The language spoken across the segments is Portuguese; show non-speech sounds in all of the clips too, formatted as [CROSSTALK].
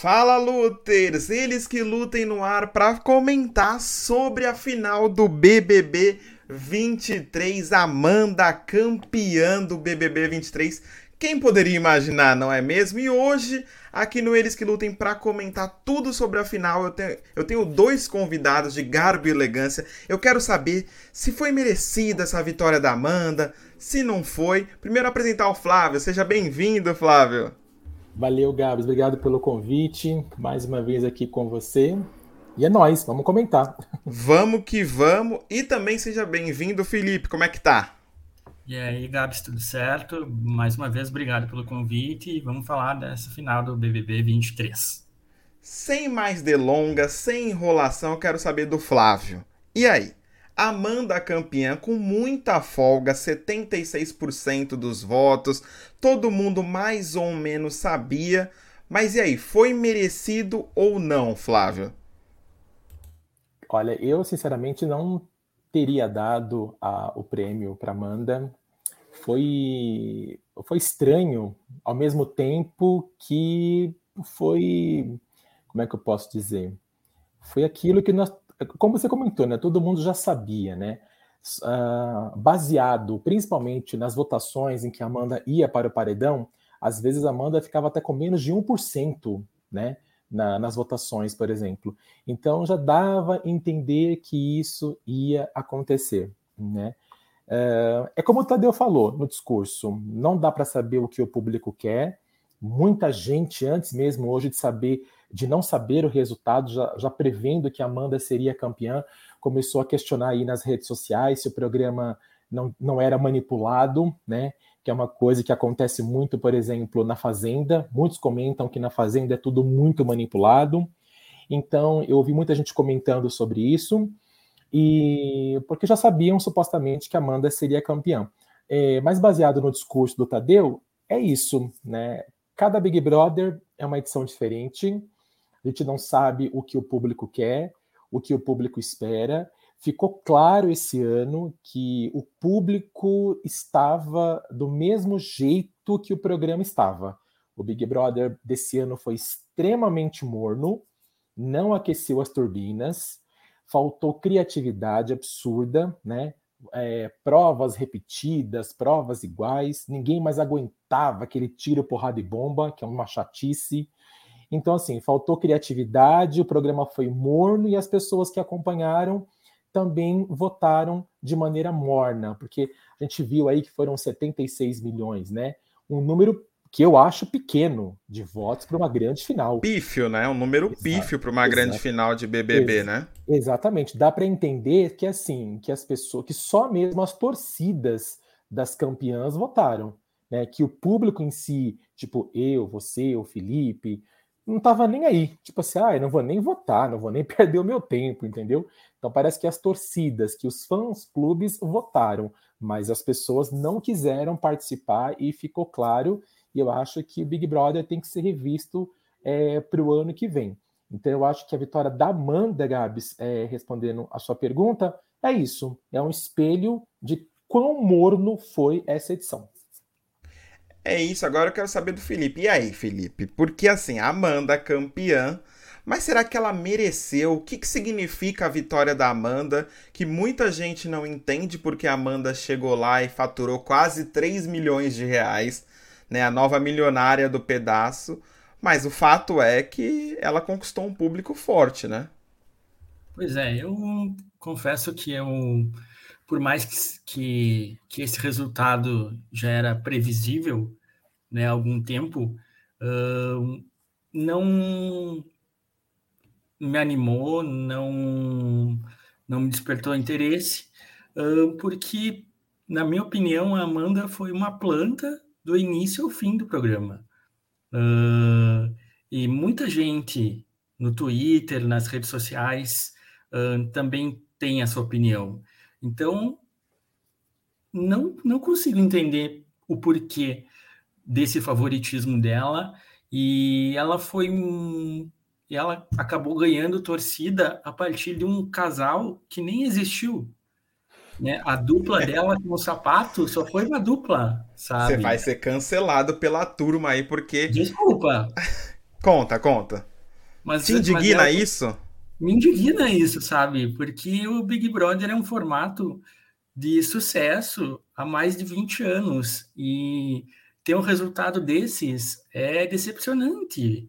Fala Luters, eles que lutem no ar para comentar sobre a final do BBB 23, Amanda campeã do BBB 23. Quem poderia imaginar, não é mesmo? E hoje, aqui no Eles que Lutem, para comentar tudo sobre a final, eu tenho, eu tenho dois convidados de garbo e elegância. Eu quero saber se foi merecida essa vitória da Amanda, se não foi. Primeiro apresentar o Flávio. Seja bem-vindo, Flávio. Valeu, Gabs. Obrigado pelo convite. Mais uma vez aqui com você. E é nós, vamos comentar. [LAUGHS] Vamos que vamos. E também seja bem-vindo, Felipe. Como é que tá? E aí, Gabs, tudo certo? Mais uma vez, obrigado pelo convite e vamos falar dessa final do BBB 23. Sem mais delongas, sem enrolação, eu quero saber do Flávio. E aí? Amanda campeã com muita folga, 76% dos votos, todo mundo mais ou menos sabia. Mas e aí, foi merecido ou não, Flávio? Olha, eu sinceramente não teria dado a, o prêmio para Amanda. Foi, foi estranho, ao mesmo tempo que foi. Como é que eu posso dizer? Foi aquilo que nós como você comentou, né, todo mundo já sabia, né? Uh, baseado principalmente nas votações em que a Amanda ia para o paredão, às vezes a Amanda ficava até com menos de 1%, né? Na, nas votações, por exemplo. Então já dava a entender que isso ia acontecer, né? Uh, é como o Tadeu falou no discurso: não dá para saber o que o público quer. Muita gente, antes mesmo hoje de saber de não saber o resultado, já, já prevendo que a Amanda seria campeã, começou a questionar aí nas redes sociais se o programa não, não era manipulado, né? Que é uma coisa que acontece muito, por exemplo, na Fazenda. Muitos comentam que na Fazenda é tudo muito manipulado. Então, eu ouvi muita gente comentando sobre isso, e porque já sabiam supostamente que a Amanda seria campeã. É, mas baseado no discurso do Tadeu, é isso, né? Cada Big Brother é uma edição diferente a gente não sabe o que o público quer, o que o público espera. Ficou claro esse ano que o público estava do mesmo jeito que o programa estava. O Big Brother desse ano foi extremamente morno, não aqueceu as turbinas, faltou criatividade absurda, né? É, provas repetidas, provas iguais, ninguém mais aguentava aquele tiro, porrada e bomba, que é uma chatice. Então, assim, faltou criatividade, o programa foi morno e as pessoas que acompanharam também votaram de maneira morna, porque a gente viu aí que foram 76 milhões, né? Um número que eu acho pequeno de votos para uma grande final. Pífio, né? Um número Exato. pífio para uma Exato. grande final de BBB, Ex né? Exatamente. Dá para entender que assim, que as pessoas, que só mesmo as torcidas das campeãs votaram, né? Que o público em si, tipo eu, você, o Felipe, não estava nem aí. Tipo assim, ah, eu não vou nem votar, não vou nem [LAUGHS] perder o meu tempo, entendeu? Então parece que as torcidas, que os fãs clubes votaram, mas as pessoas não quiseram participar e ficou claro. E eu acho que o Big Brother tem que ser revisto é, para o ano que vem. Então eu acho que a vitória da Amanda Gabs, é, respondendo a sua pergunta, é isso. É um espelho de quão morno foi essa edição. É isso, agora eu quero saber do Felipe. E aí, Felipe? Porque assim, a Amanda campeã, mas será que ela mereceu? O que, que significa a vitória da Amanda? Que muita gente não entende porque a Amanda chegou lá e faturou quase 3 milhões de reais, né? A nova milionária do pedaço. Mas o fato é que ela conquistou um público forte, né? Pois é, eu confesso que eu, por mais que, que, que esse resultado já era previsível, né, há algum tempo, uh, não me animou, não, não me despertou interesse, uh, porque, na minha opinião, a Amanda foi uma planta do início ao fim do programa. Uh, e muita gente no Twitter, nas redes sociais, também tem essa opinião. Então, não, não consigo entender o porquê desse favoritismo dela e ela foi ela acabou ganhando torcida a partir de um casal que nem existiu. Né? A dupla [LAUGHS] dela com o sapato só foi uma dupla, sabe? Você vai ser cancelado pela turma aí porque Desculpa. [LAUGHS] conta, conta. Mas, Te indigna mas é, isso? Me indigna isso, sabe? Porque o Big Brother é um formato de sucesso há mais de 20 anos e ter um resultado desses é decepcionante.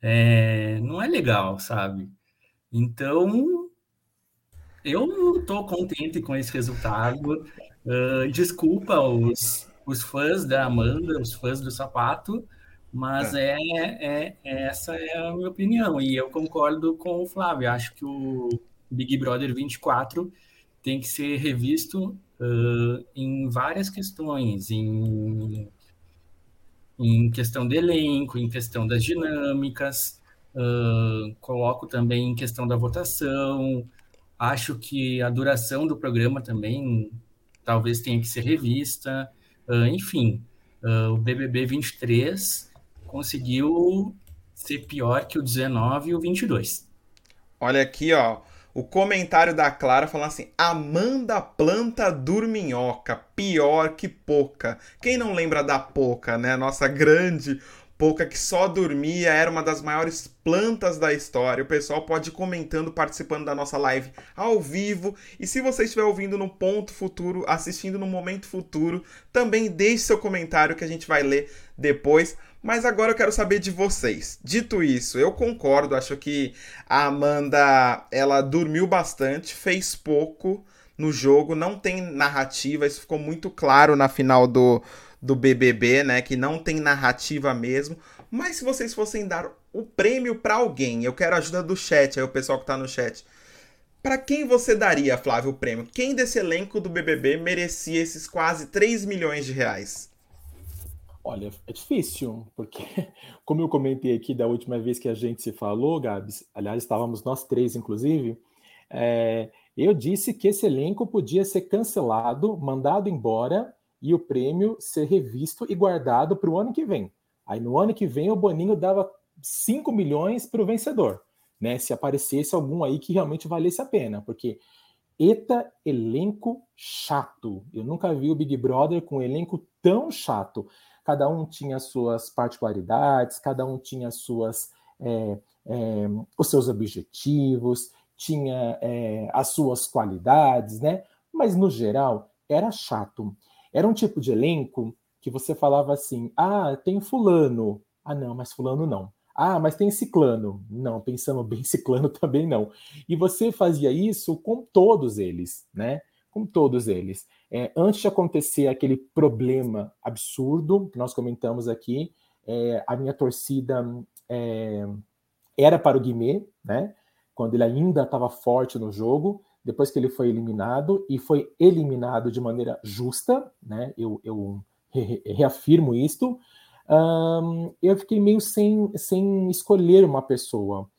É, não é legal, sabe? Então, eu não estou contente com esse resultado. Uh, desculpa os, os fãs da Amanda, os fãs do sapato, mas é. É, é, essa é a minha opinião. E eu concordo com o Flávio. Acho que o Big Brother 24 tem que ser revisto uh, em várias questões, em, em questão de elenco, em questão das dinâmicas, uh, coloco também em questão da votação. Acho que a duração do programa também talvez tenha que ser revista. Uh, enfim, o BBB 23 conseguiu ser pior que o 19 e o 22. Olha aqui, ó o comentário da Clara falando assim: Amanda planta dorminhoca, pior que Poca. Quem não lembra da Poca, né? Nossa grande Poca que só dormia, era uma das maiores plantas da história. O pessoal pode ir comentando, participando da nossa live ao vivo. E se você estiver ouvindo no ponto futuro, assistindo no momento futuro, também deixe seu comentário que a gente vai ler depois. Mas agora eu quero saber de vocês. Dito isso, eu concordo, acho que a Amanda, ela dormiu bastante, fez pouco no jogo, não tem narrativa, isso ficou muito claro na final do, do BBB, né, que não tem narrativa mesmo. Mas se vocês fossem dar o prêmio para alguém, eu quero a ajuda do chat, aí o pessoal que tá no chat. Para quem você daria, Flávio, o prêmio? Quem desse elenco do BBB merecia esses quase 3 milhões de reais? Olha, é difícil, porque, [LAUGHS] como eu comentei aqui da última vez que a gente se falou, Gabs, aliás, estávamos nós três, inclusive, é, eu disse que esse elenco podia ser cancelado, mandado embora e o prêmio ser revisto e guardado para o ano que vem. Aí no ano que vem o Boninho dava 5 milhões para o vencedor, né? Se aparecesse algum aí que realmente valesse a pena, porque Eta elenco chato. Eu nunca vi o Big Brother com um elenco tão chato cada um tinha suas particularidades, cada um tinha suas, é, é, os seus objetivos, tinha é, as suas qualidades, né? Mas no geral era chato. Era um tipo de elenco que você falava assim: ah, tem fulano. Ah, não, mas fulano não. Ah, mas tem ciclano. Não, pensando bem, [LAUGHS] ciclano também não. E você fazia isso com todos eles, né? Com todos eles. É, antes de acontecer aquele problema absurdo que nós comentamos aqui, é, a minha torcida é, era para o Guimê, né? Quando ele ainda estava forte no jogo, depois que ele foi eliminado, e foi eliminado de maneira justa, né? Eu, eu reafirmo isto. Eu fiquei meio sem, sem escolher uma pessoa.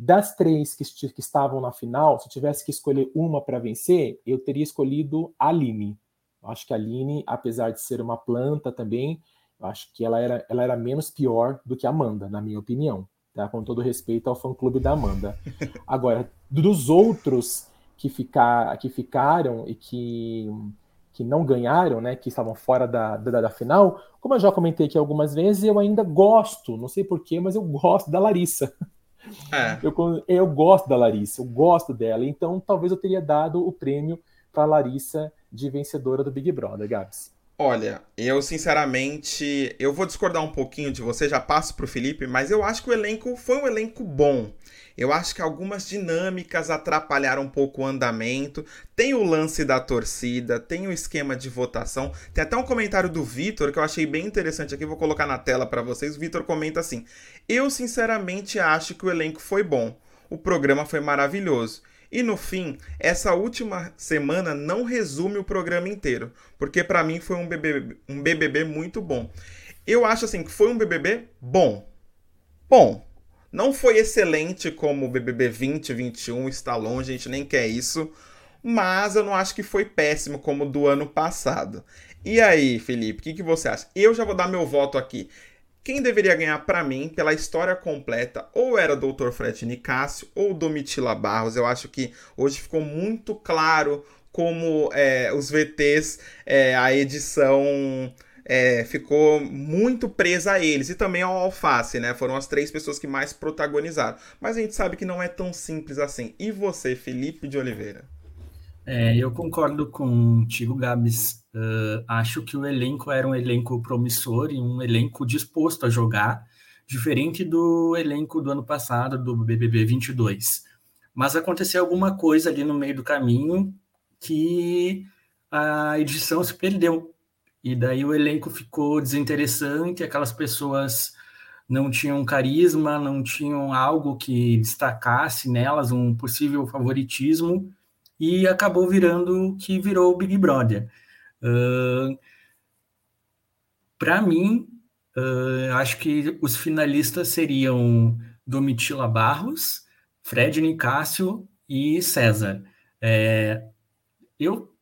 Das três que, que estavam na final, se tivesse que escolher uma para vencer, eu teria escolhido a Aline. Eu acho que a Aline, apesar de ser uma planta também, acho que ela era, ela era menos pior do que a Amanda, na minha opinião. Tá? Com todo respeito ao fã-clube da Amanda. [LAUGHS] Agora, dos outros que, ficar, que ficaram e que, que não ganharam, né, que estavam fora da, da, da final, como eu já comentei aqui algumas vezes, eu ainda gosto, não sei porquê, mas eu gosto da Larissa. É. Eu, eu gosto da Larissa, eu gosto dela, então talvez eu teria dado o prêmio para Larissa de vencedora do Big Brother, Gabs. Olha, eu sinceramente, eu vou discordar um pouquinho de você, já passo pro Felipe, mas eu acho que o elenco foi um elenco bom. Eu acho que algumas dinâmicas atrapalharam um pouco o andamento. Tem o lance da torcida, tem o esquema de votação. Tem até um comentário do Vitor que eu achei bem interessante aqui, vou colocar na tela para vocês. O Vitor comenta assim: "Eu sinceramente acho que o elenco foi bom. O programa foi maravilhoso. E no fim, essa última semana não resume o programa inteiro, porque para mim foi um BBB, um BBB muito bom. Eu acho assim que foi um BBB bom. Bom. Não foi excelente como o BBB 2021 está longe, a gente nem quer isso, mas eu não acho que foi péssimo como do ano passado. E aí, Felipe, o que, que você acha? Eu já vou dar meu voto aqui. Quem deveria ganhar para mim, pela história completa, ou era o Dr. Fred Nicásio ou Domitila Barros. Eu acho que hoje ficou muito claro como é, os VTs, é, a edição é, ficou muito presa a eles e também ao Alface, né? Foram as três pessoas que mais protagonizaram. Mas a gente sabe que não é tão simples assim. E você, Felipe de Oliveira? É, eu concordo contigo, Gabs. Uh, acho que o elenco era um elenco promissor e um elenco disposto a jogar, diferente do elenco do ano passado, do BBB 22. Mas aconteceu alguma coisa ali no meio do caminho que a edição se perdeu. E daí o elenco ficou desinteressante, aquelas pessoas não tinham carisma, não tinham algo que destacasse nelas, um possível favoritismo, e acabou virando o que virou o Big Brother. Uh, Para mim, uh, acho que os finalistas seriam Domitila Barros, Fred Nicásio e César. É, eu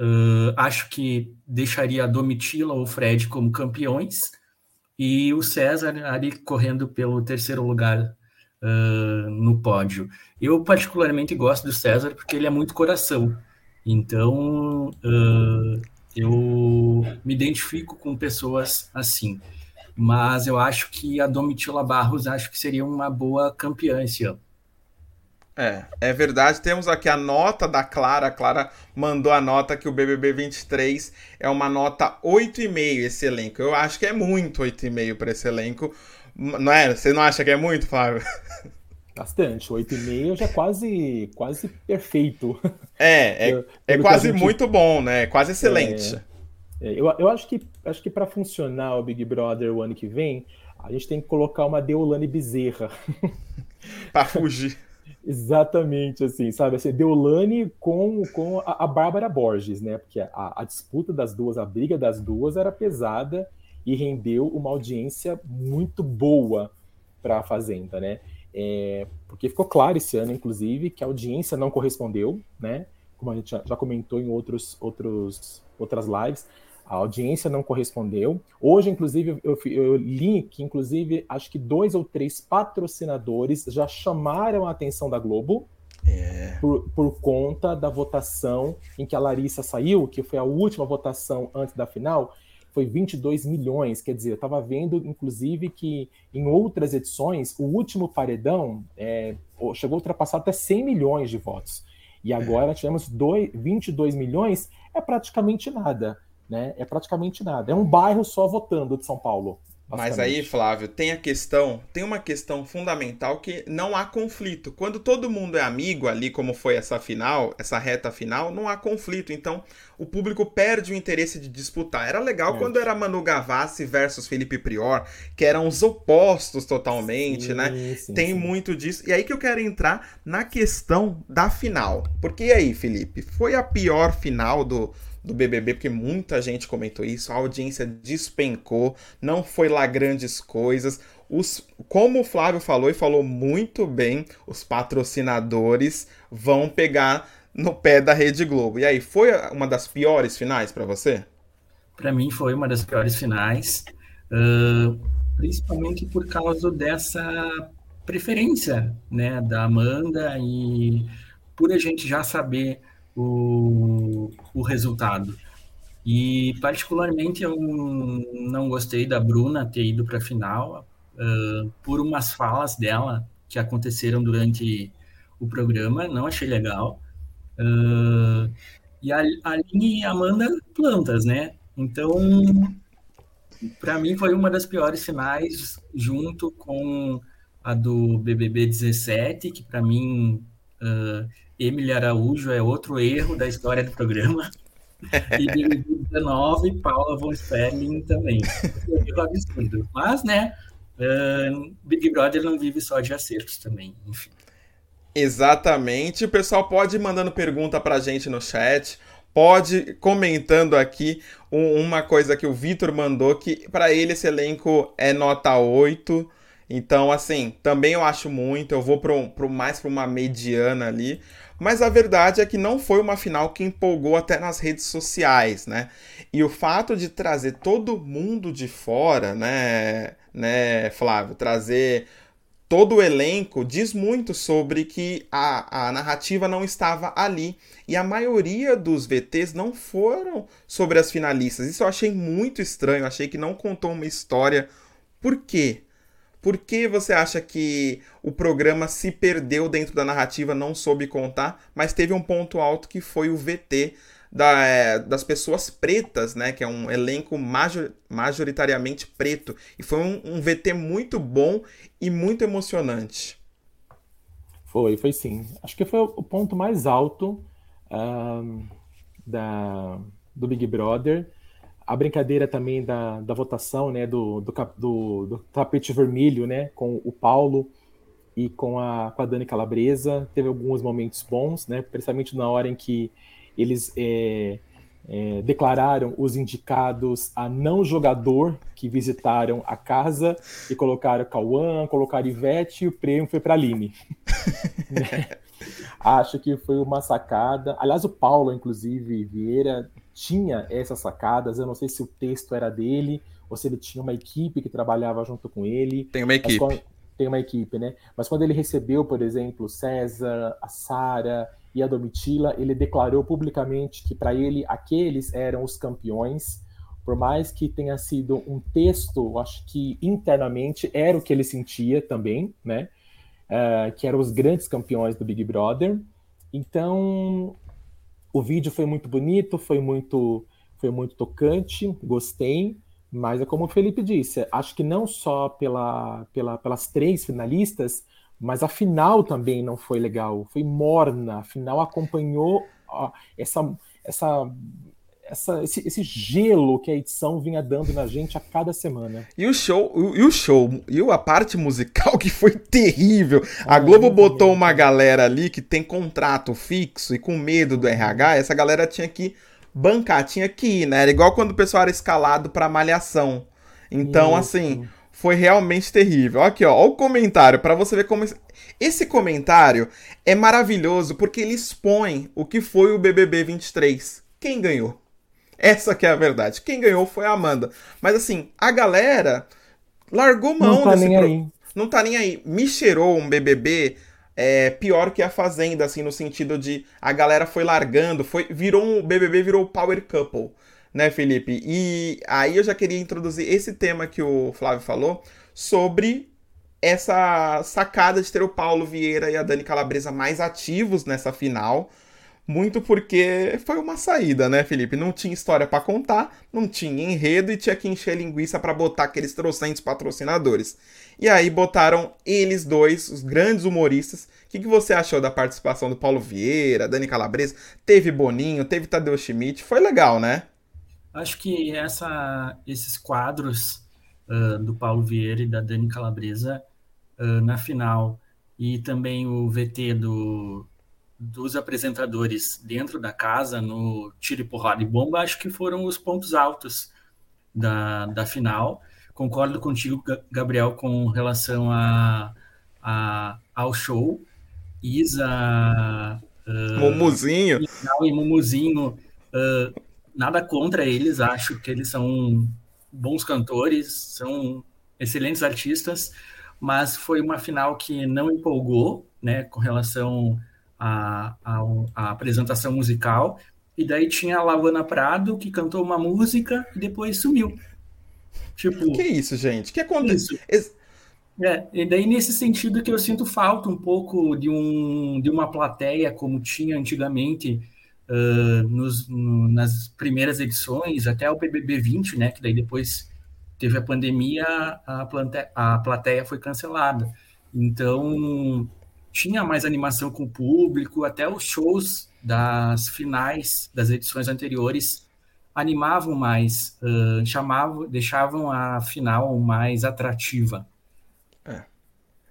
Uh, acho que deixaria a Domitila ou Fred como campeões e o César ali correndo pelo terceiro lugar uh, no pódio. Eu particularmente gosto do César porque ele é muito coração. Então uh, eu me identifico com pessoas assim. Mas eu acho que a Domitila Barros acho que seria uma boa campeã esse ano. É, é verdade. Temos aqui a nota da Clara. A Clara mandou a nota que o BBB 23 é uma nota 8,5 esse elenco. Eu acho que é muito 8,5 para esse elenco. Não é? Você não acha que é muito, Flávio? [LAUGHS] Bastante. 8,5 já é quase, quase perfeito. É, é, [LAUGHS] é quase gente... muito bom, né? É quase excelente. É, é, eu, eu acho que, acho que para funcionar o Big Brother o ano que vem, a gente tem que colocar uma Deolane Bezerra. [LAUGHS] para fugir. Exatamente, assim, sabe? Assim, Deolane com, com a, a Bárbara Borges, né? Porque a, a, disputa das duas, a briga das duas era pesada e rendeu uma audiência muito boa para a Fazenda, né? É, porque ficou claro esse ano, inclusive, que a audiência não correspondeu, né? Como a gente já, já comentou em outros, outros, outras lives, a audiência não correspondeu. Hoje, inclusive, eu, eu, li que, inclusive, acho que dois ou três patrocinadores já chamaram a atenção da Globo é. por, por, conta da votação em que a Larissa saiu, que foi a última votação antes da final, foi 22 milhões. Quer dizer, eu estava vendo, inclusive, que em outras edições, o último paredão é, chegou a ultrapassar até 100 milhões de votos. E é. agora é. tivemos dois, 22 milhões, é praticamente nada né? É praticamente nada. É um bairro só votando de São Paulo. Mas aí, Flávio, tem a questão, tem uma questão fundamental que não há conflito. Quando todo mundo é amigo ali, como foi essa final, essa reta final, não há conflito. Então, o público perde o interesse de disputar. Era legal é. quando era Manu Gavassi versus Felipe Prior, que eram os opostos totalmente, sim, né? Sim, tem sim. muito disso. E aí que eu quero entrar na questão da final. Porque e aí, Felipe, foi a pior final do do BBB, porque muita gente comentou isso, a audiência despencou, não foi lá grandes coisas. Os, como o Flávio falou e falou muito bem, os patrocinadores vão pegar no pé da Rede Globo. E aí, foi uma das piores finais para você? Para mim foi uma das piores finais, uh, principalmente por causa dessa preferência né, da Amanda e por a gente já saber o, o resultado. E, particularmente, eu não gostei da Bruna ter ido para a final uh, por umas falas dela que aconteceram durante o programa, não achei legal. Uh, e a Aline e a Amanda, plantas, né? Então, para mim, foi uma das piores finais, junto com a do BBB 17, que para mim uh, Emily Araújo é outro erro da história do programa. [LAUGHS] e 2019, Paula von Sperling também. É um absurdo. Mas, né, uh, Big Brother não vive só de acertos também, enfim. Exatamente. O pessoal pode ir mandando pergunta pra gente no chat. Pode comentando aqui uma coisa que o Vitor mandou, que para ele esse elenco é nota 8. Então, assim, também eu acho muito. Eu vou pro, pro mais para uma mediana ali. Mas a verdade é que não foi uma final que empolgou até nas redes sociais, né? E o fato de trazer todo mundo de fora, né, né, Flávio, trazer todo o elenco diz muito sobre que a, a narrativa não estava ali. E a maioria dos VTs não foram sobre as finalistas. Isso eu achei muito estranho. Achei que não contou uma história. Por quê? Por que você acha que o programa se perdeu dentro da narrativa, não soube contar, mas teve um ponto alto que foi o VT da, é, das pessoas pretas, né? Que é um elenco major, majoritariamente preto. E foi um, um, VT muito bom e muito emocionante. Foi, foi sim. Acho que foi o ponto mais alto da, do Big Brother. A brincadeira também da, da votação, né? Do, do, do, do tapete vermelho, né? Com o Paulo e com a, com a Dani Calabresa. Teve alguns momentos bons, né? Principalmente na hora em que eles é, é, declararam os indicados a não jogador que visitaram a casa e colocaram Cauã, colocaram Ivete e o prêmio foi para a Aline. [LAUGHS] [LAUGHS] né? Acho que foi uma sacada. Aliás, o Paulo, inclusive, Vieira, tinha essas sacadas. Eu não sei se o texto era dele ou se ele tinha uma equipe que trabalhava junto com ele. Tem uma equipe. Quando... Tem uma equipe, né? Mas quando ele recebeu, por exemplo, César, a Sara e a Domitila, ele declarou publicamente que para ele aqueles eram os campeões, por mais que tenha sido um texto, acho que internamente era o que ele sentia também, né? Uh, que eram os grandes campeões do Big Brother. Então, o vídeo foi muito bonito, foi muito, foi muito tocante, gostei. Mas é como o Felipe disse, acho que não só pela, pela, pelas três finalistas, mas a final também não foi legal, foi morna. A final acompanhou ó, essa, essa, essa, esse, esse, gelo que a edição vinha dando na gente a cada semana. E o show, e o show, e a parte musical [LAUGHS] que foi terrível. A ah, Globo botou uma galera ali que tem contrato fixo e com medo do RH, essa galera tinha que bancar, tinha que ir, né? Era igual quando o pessoal era escalado para malhação. Então, Isso. assim, foi realmente terrível. Aqui, ó, ó o comentário para você ver como esse comentário é maravilhoso porque ele expõe o que foi o BBB 23. Quem ganhou? Essa que é a verdade. Quem ganhou foi a Amanda. Mas assim, a galera largou mão Não tá nem pro... aí. Não tá nem aí. Me cheirou um BBB é, pior que a Fazenda, assim, no sentido de a galera foi largando, foi virou um BBB virou Power Couple né, Felipe? E aí eu já queria introduzir esse tema que o Flávio falou sobre essa sacada de ter o Paulo Vieira e a Dani Calabresa mais ativos nessa final. Muito porque foi uma saída, né, Felipe? Não tinha história para contar, não tinha enredo e tinha que encher linguiça para botar aqueles trocentos patrocinadores. E aí botaram eles dois, os grandes humoristas. O que, que você achou da participação do Paulo Vieira, Dani Calabresa? Teve Boninho, teve Tadeu Schmidt, foi legal, né? Acho que essa, esses quadros uh, do Paulo Vieira e da Dani Calabresa uh, na final e também o VT do, dos apresentadores dentro da casa no tiro e porrada e bomba, acho que foram os pontos altos da, da final. Concordo contigo, Gabriel, com relação a, a ao show. Isa. Uh, Mumuzinho. E Mumuzinho. Uh, nada contra eles, acho que eles são bons cantores, são excelentes artistas, mas foi uma final que não empolgou, né, com relação à, à, apresentação musical. E daí tinha a Lavana Prado, que cantou uma música e depois sumiu. Tipo. Que isso, gente? que aconteceu? É, e daí nesse sentido que eu sinto falta um pouco de, um, de uma plateia como tinha antigamente, uh, nos, no, nas primeiras edições, até o BBB 20, né, que daí depois teve a pandemia, a, plante, a plateia foi cancelada. Então, tinha mais animação com o público, até os shows das finais das edições anteriores animavam mais, uh, chamavam, deixavam a final mais atrativa. É,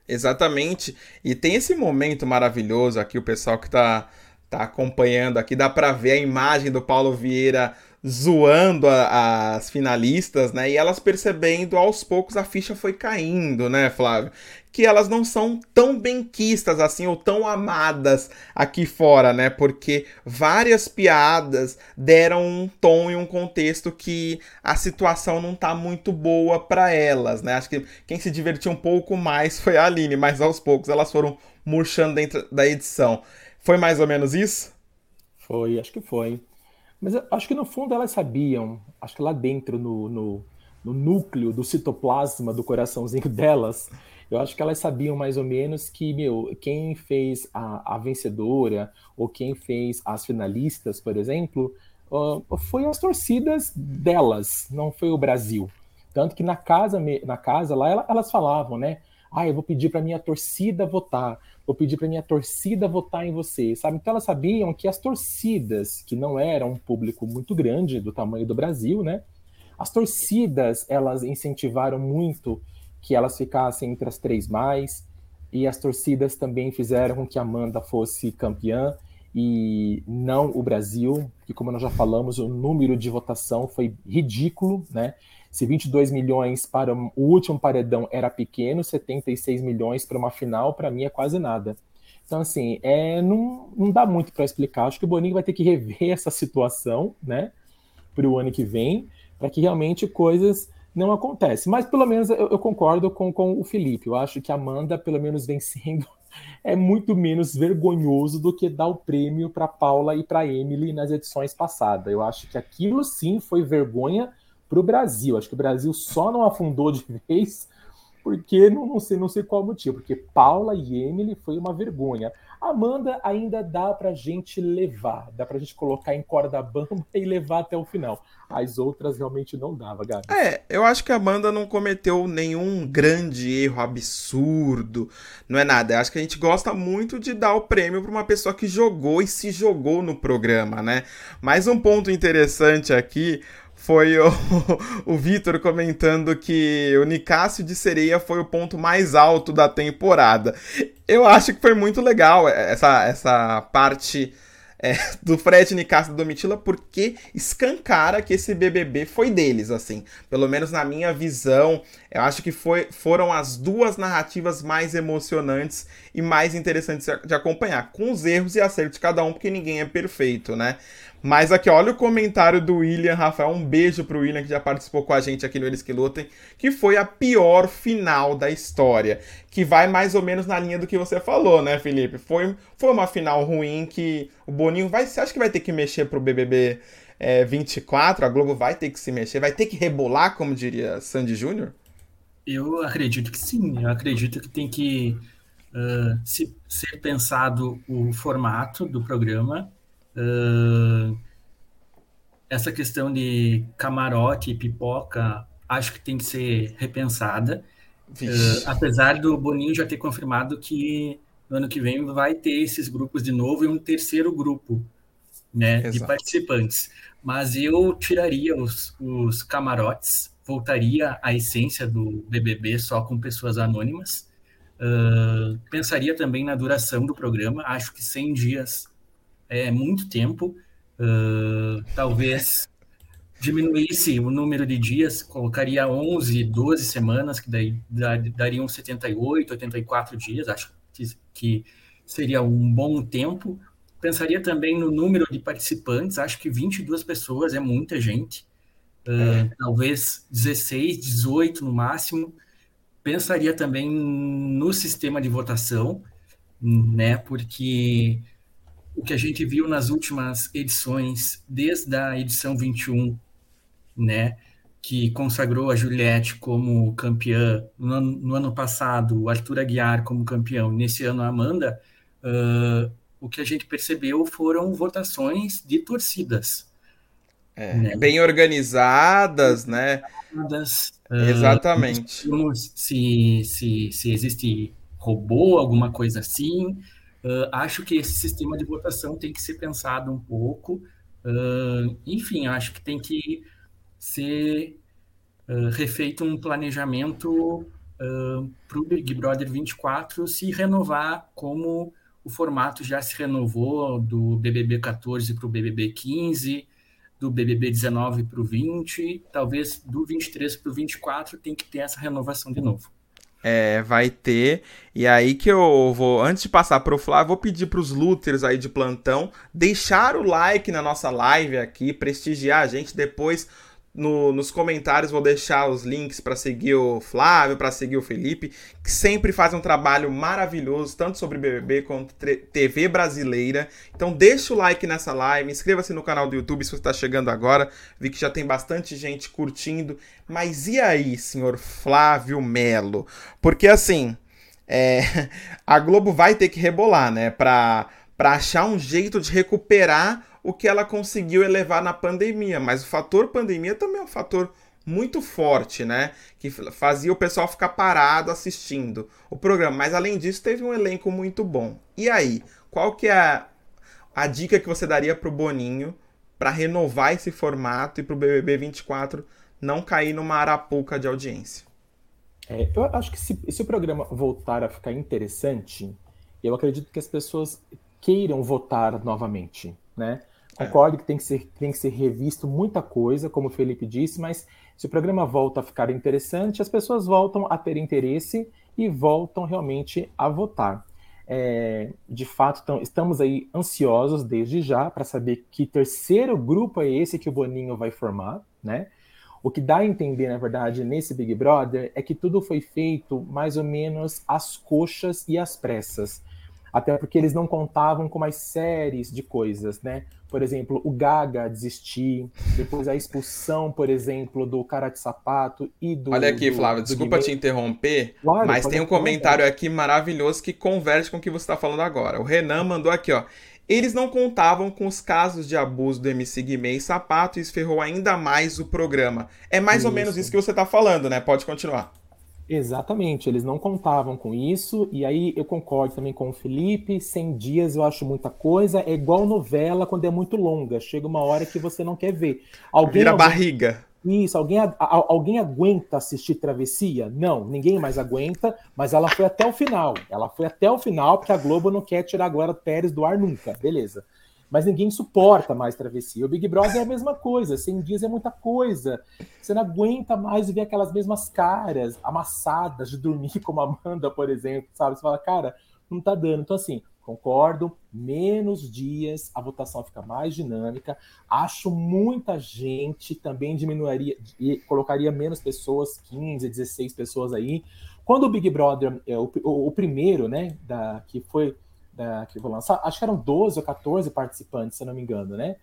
exatamente. E tem esse momento maravilhoso aqui, o pessoal que está tá acompanhando aqui, dá para ver a imagem do Paulo Vieira zoando a, as finalistas, né? E elas percebendo aos poucos a ficha foi caindo, né, Flávio? Que elas não são tão benquistas assim ou tão amadas aqui fora, né? Porque várias piadas deram um tom e um contexto que a situação não tá muito boa para elas, né? Acho que quem se divertiu um pouco mais foi a Aline, mas aos poucos elas foram murchando dentro da edição. Foi mais ou menos isso? Foi, acho que foi. Mas acho que no fundo elas sabiam, acho que lá dentro, no, no, no, núcleo do citoplasma do coraçãozinho [LAUGHS] delas, eu acho que elas sabiam mais ou menos que, meu, quem fez a, a vencedora ou quem fez as finalistas, por exemplo, uh, foi as torcidas delas, não foi o Brasil. Tanto que na casa, na casa lá, elas falavam, né? Ah, eu vou pedir para minha torcida votar vou pedir para minha torcida votar em você, sabe? Então elas sabiam que as torcidas, que não eram um público muito grande do tamanho do Brasil, né? As torcidas, elas incentivaram muito que elas ficassem entre as três mais, e as torcidas também fizeram com que a Amanda fosse campeã e não o Brasil, que como nós já falamos, o número de votação foi ridículo, né? Se 22 milhões para o último paredão era pequeno, 76 milhões para uma final, para mim é quase nada. Então, assim, é, não, não dá muito para explicar. Acho que o Boninho vai ter que rever [LAUGHS] essa situação, né, para o ano que vem, para que realmente coisas não acontecem. Mas, pelo menos, eu, eu, concordo com, com o Felipe. Eu acho que a Amanda, pelo menos, [LAUGHS] vencendo, é muito menos vergonhoso do que dar o prêmio para Paula e para Emily nas edições passadas. Eu acho que aquilo sim foi vergonha para o Brasil. Acho que o Brasil só não afundou de [LAUGHS] vez porque não, não, sei, não sei qual motivo, porque Paula e Emily foi uma vergonha. Amanda ainda dá para gente levar, dá para gente colocar em corda [LAUGHS] bamba e levar até o final. As outras realmente não dava, Gabi. É, eu acho que a Amanda não cometeu nenhum grande erro absurdo, não é nada. Eu acho que a gente gosta muito de dar o prêmio para uma pessoa que jogou e se jogou no programa, né? Mais um ponto interessante aqui foi o, [LAUGHS] o Vitor comentando que o Nicásio de Sereia foi o ponto mais alto da temporada. Eu acho que foi muito legal essa, essa parte é, [LAUGHS] do Fred Nicásio do Domitila, porque escancara que esse BBB foi deles, assim. Pelo menos na minha visão, eu acho que foi, foram as duas narrativas mais emocionantes e mais interessantes de acompanhar, com os erros e acertos de cada um, porque ninguém é perfeito, né? Mas aqui, olha o comentário do William Rafael. Um beijo pro William, que já participou com a gente aqui no Eles Que Lutem. Que foi a pior final da história. Que vai mais ou menos na linha do que você falou, né, Felipe? Foi, foi uma final ruim que o Boninho vai. Você acha que vai ter que mexer pro BBB é, 24? A Globo vai ter que se mexer? Vai ter que rebolar, como diria Sandy Júnior? Eu acredito que sim. Eu acredito que tem que uh, se, ser pensado o formato do programa Uh, essa questão de camarote e pipoca, acho que tem que ser repensada. Uh, apesar do Boninho já ter confirmado que no ano que vem vai ter esses grupos de novo e um terceiro grupo né, de participantes. Mas eu tiraria os, os camarotes, voltaria à essência do BBB só com pessoas anônimas. Uh, pensaria também na duração do programa. Acho que 100 dias é muito tempo. Uh, talvez [LAUGHS] diminuísse o número de dias, colocaria 11, 12 semanas, que daí dariam 78, 84 dias, acho que, que seria um bom tempo. Pensaria também no número de participantes, acho que 22 pessoas é muita gente, uh, é. talvez 16, 18 no máximo. Pensaria também no sistema de votação, né, porque o que a gente viu nas últimas edições, desde a edição 21, né, que consagrou a Juliette como campeã, no ano, no ano passado, o Arthur Aguiar como campeão, nesse ano a Amanda, uh, o que a gente percebeu foram votações de torcidas. É, né? Bem organizadas, né? Uh, Exatamente. Se, se, se existe robô, alguma coisa assim. Uh, acho que esse sistema de votação tem que ser pensado um pouco. Uh, enfim, acho que tem que ser uh, refeito um planejamento para o Big Brother 24 se renovar como o formato já se renovou do BBB 14 para o BBB 15. do BBB 19 para o 20, talvez do 23 para o 24 tem que ter essa renovação de novo. É, vai ter. E aí que eu vou, antes de passar para o Flávio, vou pedir para os looters aí de plantão deixar o like na nossa live aqui, prestigiar a gente depois no, nos comentários vou deixar os links para seguir o Flávio, para seguir o Felipe, que sempre faz um trabalho maravilhoso, tanto sobre BBB quanto TV brasileira. Então deixa o like nessa live, inscreva-se no canal do YouTube se você está chegando agora. Vi que já tem bastante gente curtindo. Mas e aí, senhor Flávio Melo? Porque assim, é, [LAUGHS] a Globo vai ter que rebolar, né? Para achar um jeito de recuperar o que ela conseguiu elevar na pandemia. Mas o fator pandemia também é um fator muito forte, né? Que fazia o pessoal ficar parado assistindo o programa. Mas além disso, teve um elenco muito bom. E aí, qual que é a, a dica que você daria pro Boninho para renovar esse formato e pro BBB 24 não cair numa arapuca de audiência? É, eu acho que se, se o programa voltar a ficar interessante, eu acredito que as pessoas queiram votar novamente, né? Concordo que tem que, ser, tem que ser revisto muita coisa, como o Felipe disse, mas se o programa volta a ficar interessante, as pessoas voltam a ter interesse e voltam realmente a votar. É, de fato, tão, estamos aí ansiosos desde já para saber que terceiro grupo é esse que o Boninho vai formar, né? O que dá a entender, na verdade, nesse Big Brother é que tudo foi feito mais ou menos às coxas e às pressas. Até porque eles não contavam com mais séries de coisas, né? Por exemplo, o Gaga desistir, depois a expulsão, por exemplo, do cara de sapato e do. Olha aqui, Flávio, do desculpa te interromper, Claro, mas tem um comentário aqui maravilhoso que converge com o que você está falando agora. O Renan mandou aqui, ó. Eles não contavam com os casos de abuso do MC Guimê e Sapato e isso ferrou ainda mais o programa. É mais ou menos Isso. isso que você está falando, né? Pode continuar. Exatamente, eles não contavam com isso, e aí eu concordo também com o Felipe, 100 dias eu acho muita coisa, é igual novela quando é muito longa, chega uma hora que você não quer ver. Alguém, Vira alguém- barriga. Isso, alguém, alguém aguenta assistir Travessia? Não, ninguém mais aguenta, mas ela foi até o final. Ela foi até o final, porque a Globo não quer tirar a Glória Pérez do ar nunca, beleza. Mas ninguém suporta mais Travessia. O Big Brother é a mesma coisa, 100 dias é muita coisa. Você não aguenta mais ver aquelas mesmas caras amassadas de dormir, [LAUGHS] como a Amanda, por exemplo, sabe? Você fala, cara, não tá dando. Então, assim, concordo, menos dias, a votação fica mais dinâmica. Acho muita gente também diminuiria e colocaria menos pessoas, 15, 16 pessoas aí. Quando o Big Brother, é, o, o- o primeiro, né, da, que foi da, que eu vou lançar, acho que eram 12 ou 14 participantes, se eu não me engano, né?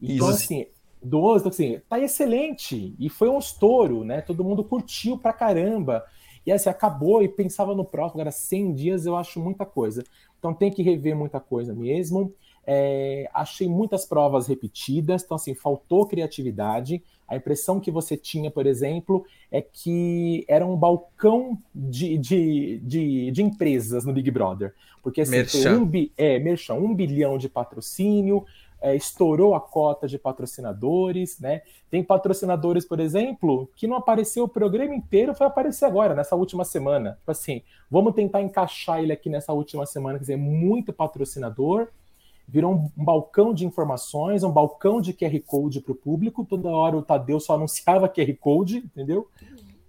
Então, Isso. assim, 12, então, assim, tá excelente. E foi um estouro, né? Todo mundo curtiu pra caramba. E assim, acabou e pensava no próximo. Agora, 100 dias eu acho muita coisa. Então tem que rever muita coisa mesmo. É, achei muitas provas repetidas, então assim, faltou criatividade. A impressão que você tinha, por exemplo, é que era um balcão de, de, de, de empresas no Big Brother. Porque assim, Merchan. um, bi- é, merchan, um bilhão de patrocínio, é, estourou a cota de patrocinadores, né? Tem patrocinadores, por exemplo, que não apareceu o programa inteiro, foi aparecer agora, nessa última semana. Tipo assim, vamos tentar encaixar ele aqui nessa última semana, quer dizer, muito patrocinador, virou um, um balcão de informações, um balcão de QR Code para o público, toda hora o Tadeu só anunciava [LAUGHS] QR Code, entendeu?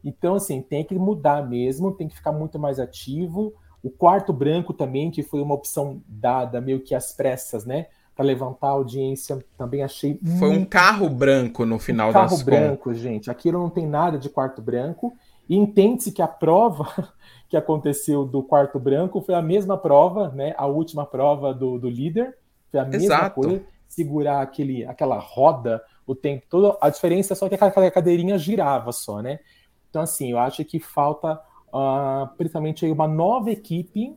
Então, assim, tem que mudar mesmo, tem que ficar muito mais ativo. O quarto branco também, que foi uma opção dada meio que às pressas, né? Para levantar a audiência, também achei Foi um muito carro branco no final carro das contas. branco, gente. Aquilo não tem nada de quarto branco. E entende-se que a prova [LAUGHS] que aconteceu do quarto branco foi a mesma prova, né? A última prova do, do líder. Foi a mesma Exato. coisa. Segurar aquele, aquela roda o tempo todo. A diferença é só que aquela cadeirinha girava só, né? Então, assim, eu acho que falta ah, principalmente uma nova equipe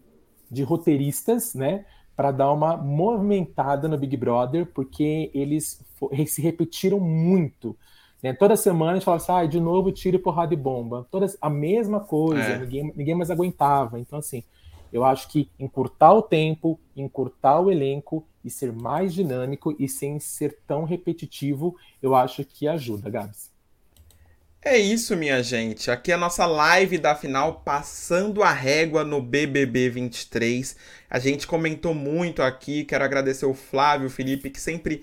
de roteiristas, né? Para dar uma movimentada no Big Brother, porque eles se repetiram muito. né? Toda semana a gente falava assim, ah, de novo tiro, porrada e bomba. Toda, a mesma coisa, É. ninguém, ninguém mais aguentava. Então, assim, eu acho que encurtar o tempo, encurtar o elenco e ser mais dinâmico e sem ser tão repetitivo, eu acho que ajuda, Gabs. É isso, minha gente. Aqui é a nossa live da final, passando a régua no BBB 23. A gente comentou muito aqui. Quero agradecer o Flávio, o Felipe, que sempre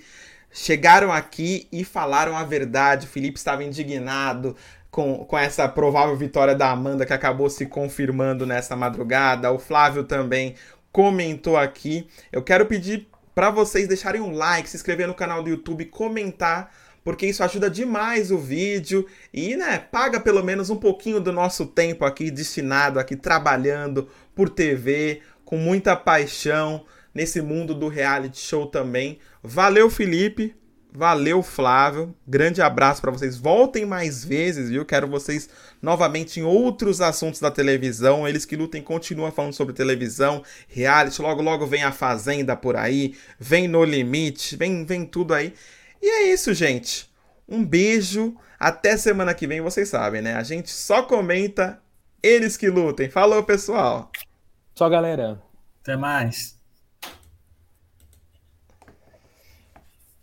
chegaram aqui e falaram a verdade. O Felipe estava indignado com, com essa provável vitória da Amanda que acabou se confirmando nessa madrugada. O Flávio também comentou aqui. Eu quero pedir para vocês deixarem um like, se inscrever no canal do YouTube, comentar, porque isso ajuda demais o vídeo e, né, paga pelo menos um pouquinho do nosso tempo aqui destinado aqui trabalhando por TV com muita paixão nesse mundo do reality show também. Valeu, Felipe. Valeu, Flávio. Grande abraço para vocês. Voltem mais vezes, viu? Quero vocês novamente em outros assuntos da televisão. Eles que lutem continuam falando sobre televisão, reality. Logo, logo vem a Fazenda por aí. Vem No Limite. Vem, vem tudo aí. E é isso, gente. Um beijo. Até semana que vem, vocês sabem, né? A gente só comenta eles que lutem. Falou, pessoal. Tchau, galera. Até mais.